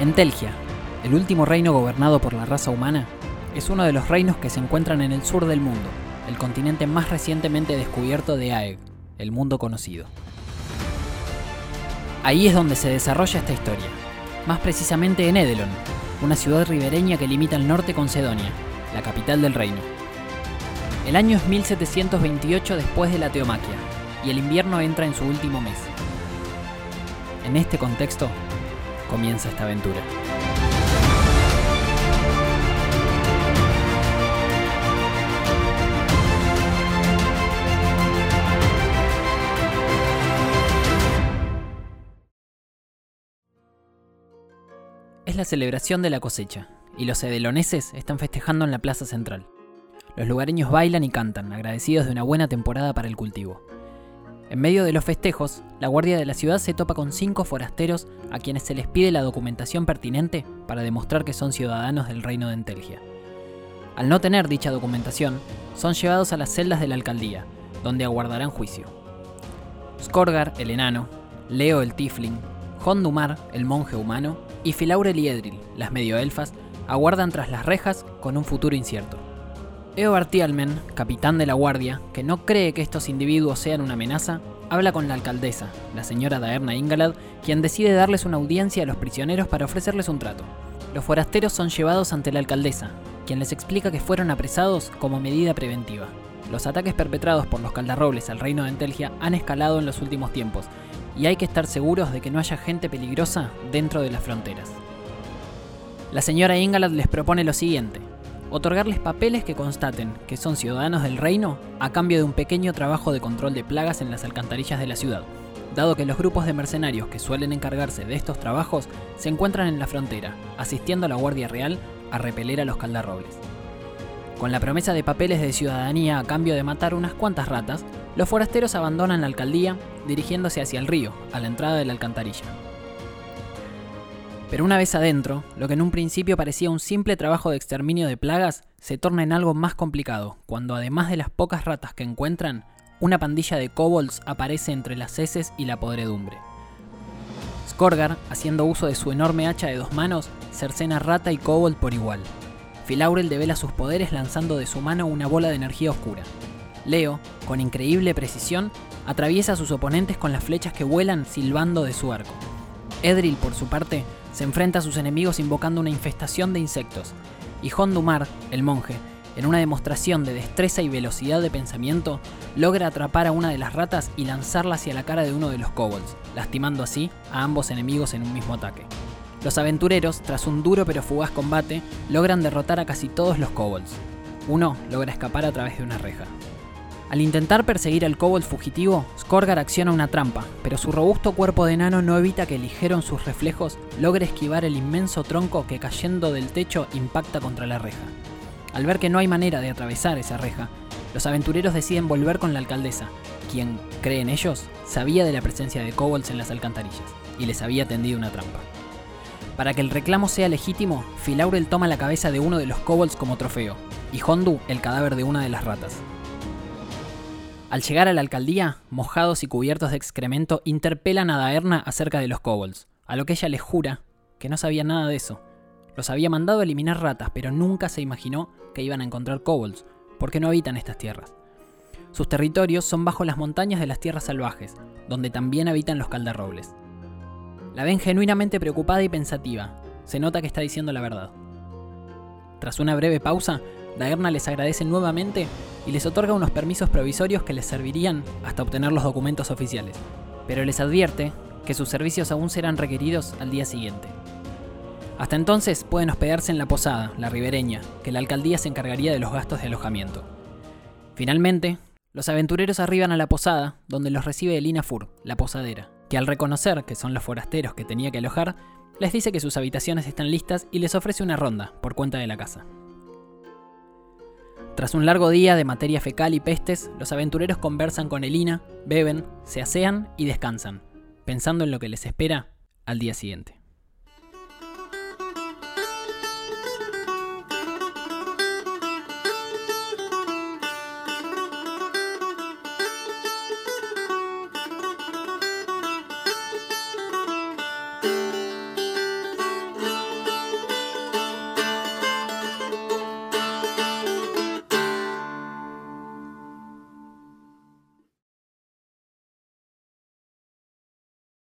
Entelgia, el último reino gobernado por la raza humana, es uno de los reinos que se encuentran en el sur del mundo, el continente más recientemente descubierto de Aeg, el mundo conocido. Ahí es donde se desarrolla esta historia, más precisamente en Edelon, una ciudad ribereña que limita al norte con Sedonia, la capital del reino. El año es 1728 después de la Teomaquia, y el invierno entra en su último mes. En este contexto, comienza esta aventura. Es la celebración de la cosecha, y los edeloneses están festejando en la plaza central. Los lugareños bailan y cantan, agradecidos de una buena temporada para el cultivo. En medio de los festejos, la guardia de la ciudad se topa con cinco forasteros a quienes se les pide la documentación pertinente para demostrar que son ciudadanos del reino de Entelgia. Al no tener dicha documentación, son llevados a las celdas de la alcaldía, donde aguardarán juicio. Skorgar, el enano, Leo, el tifling, Hondumar, el monje humano, y Filaurel y Edril, las medioelfas, aguardan tras las rejas con un futuro incierto. Eobard Tialmen, capitán de la guardia, que no cree que estos individuos sean una amenaza, habla con la alcaldesa, la señora Daerna Ingalad, quien decide darles una audiencia a los prisioneros para ofrecerles un trato. Los forasteros son llevados ante la alcaldesa, quien les explica que fueron apresados como medida preventiva. Los ataques perpetrados por los caldarrobles al reino de Entelgia han escalado en los últimos tiempos, y hay que estar seguros de que no haya gente peligrosa dentro de las fronteras. La señora Ingalad les propone lo siguiente, otorgarles papeles que constaten que son ciudadanos del reino a cambio de un pequeño trabajo de control de plagas en las alcantarillas de la ciudad, dado que los grupos de mercenarios que suelen encargarse de estos trabajos se encuentran en la frontera, asistiendo a la Guardia Real a repeler a los caldarrobles. Con la promesa de papeles de ciudadanía a cambio de matar unas cuantas ratas, los forasteros abandonan la alcaldía dirigiéndose hacia el río, a la entrada de la alcantarilla. Pero una vez adentro, lo que en un principio parecía un simple trabajo de exterminio de plagas se torna en algo más complicado, cuando además de las pocas ratas que encuentran, una pandilla de kobolds aparece entre las heces y la podredumbre. Skorgar, haciendo uso de su enorme hacha de dos manos, cercena rata y kobold por igual. Filaurel devela sus poderes lanzando de su mano una bola de energía oscura. Leo, con increíble precisión, atraviesa a sus oponentes con las flechas que vuelan silbando de su arco. Edril, por su parte, se enfrenta a sus enemigos invocando una infestación de insectos, y Hondumar, el monje, en una demostración de destreza y velocidad de pensamiento, logra atrapar a una de las ratas y lanzarla hacia la cara de uno de los kobolds, lastimando así a ambos enemigos en un mismo ataque. Los aventureros, tras un duro pero fugaz combate, logran derrotar a casi todos los kobolds. Uno logra escapar a través de una reja. Al intentar perseguir al kobold fugitivo, Skorgar acciona una trampa, pero su robusto cuerpo de enano no evita que ligero en sus reflejos logre esquivar el inmenso tronco que cayendo del techo impacta contra la reja. Al ver que no hay manera de atravesar esa reja, los aventureros deciden volver con la alcaldesa, quien, creen ellos, sabía de la presencia de kobolds en las alcantarillas y les había tendido una trampa. Para que el reclamo sea legítimo, Filaurel toma la cabeza de uno de los kobolds como trofeo, y Hondu el cadáver de una de las ratas. Al llegar a la alcaldía, mojados y cubiertos de excremento, interpelan a Daerna acerca de los kobolds, a lo que ella les jura que no sabía nada de eso. Los había mandado a eliminar ratas, pero nunca se imaginó que iban a encontrar kobolds, porque no habitan estas tierras. Sus territorios son bajo las montañas de las tierras salvajes, donde también habitan los caldarrobles. La ven genuinamente preocupada y pensativa. Se nota que está diciendo la verdad. Tras una breve pausa, Daerna les agradece nuevamente y les otorga unos permisos provisorios que les servirían hasta obtener los documentos oficiales, pero les advierte que sus servicios aún serán requeridos al día siguiente. Hasta entonces pueden hospedarse en la posada, la ribereña, que la alcaldía se encargaría de los gastos de alojamiento. Finalmente, los aventureros arriban a la posada, donde los recibe Elina Fur, la posadera, que al reconocer que son los forasteros que tenía que alojar, les dice que sus habitaciones están listas y les ofrece una ronda por cuenta de la casa. Tras un largo día de materia fecal y pestes, los aventureros conversan con Elina, beben, se asean y descansan, pensando en lo que les espera al día siguiente.